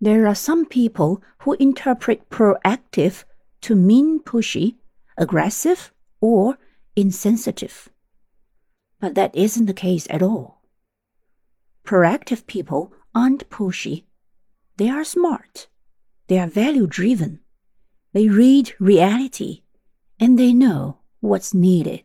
There are some people who interpret proactive to mean pushy, aggressive, or insensitive. But that isn't the case at all. Proactive people aren't pushy. They are smart. They are value driven. They read reality and they know what's needed.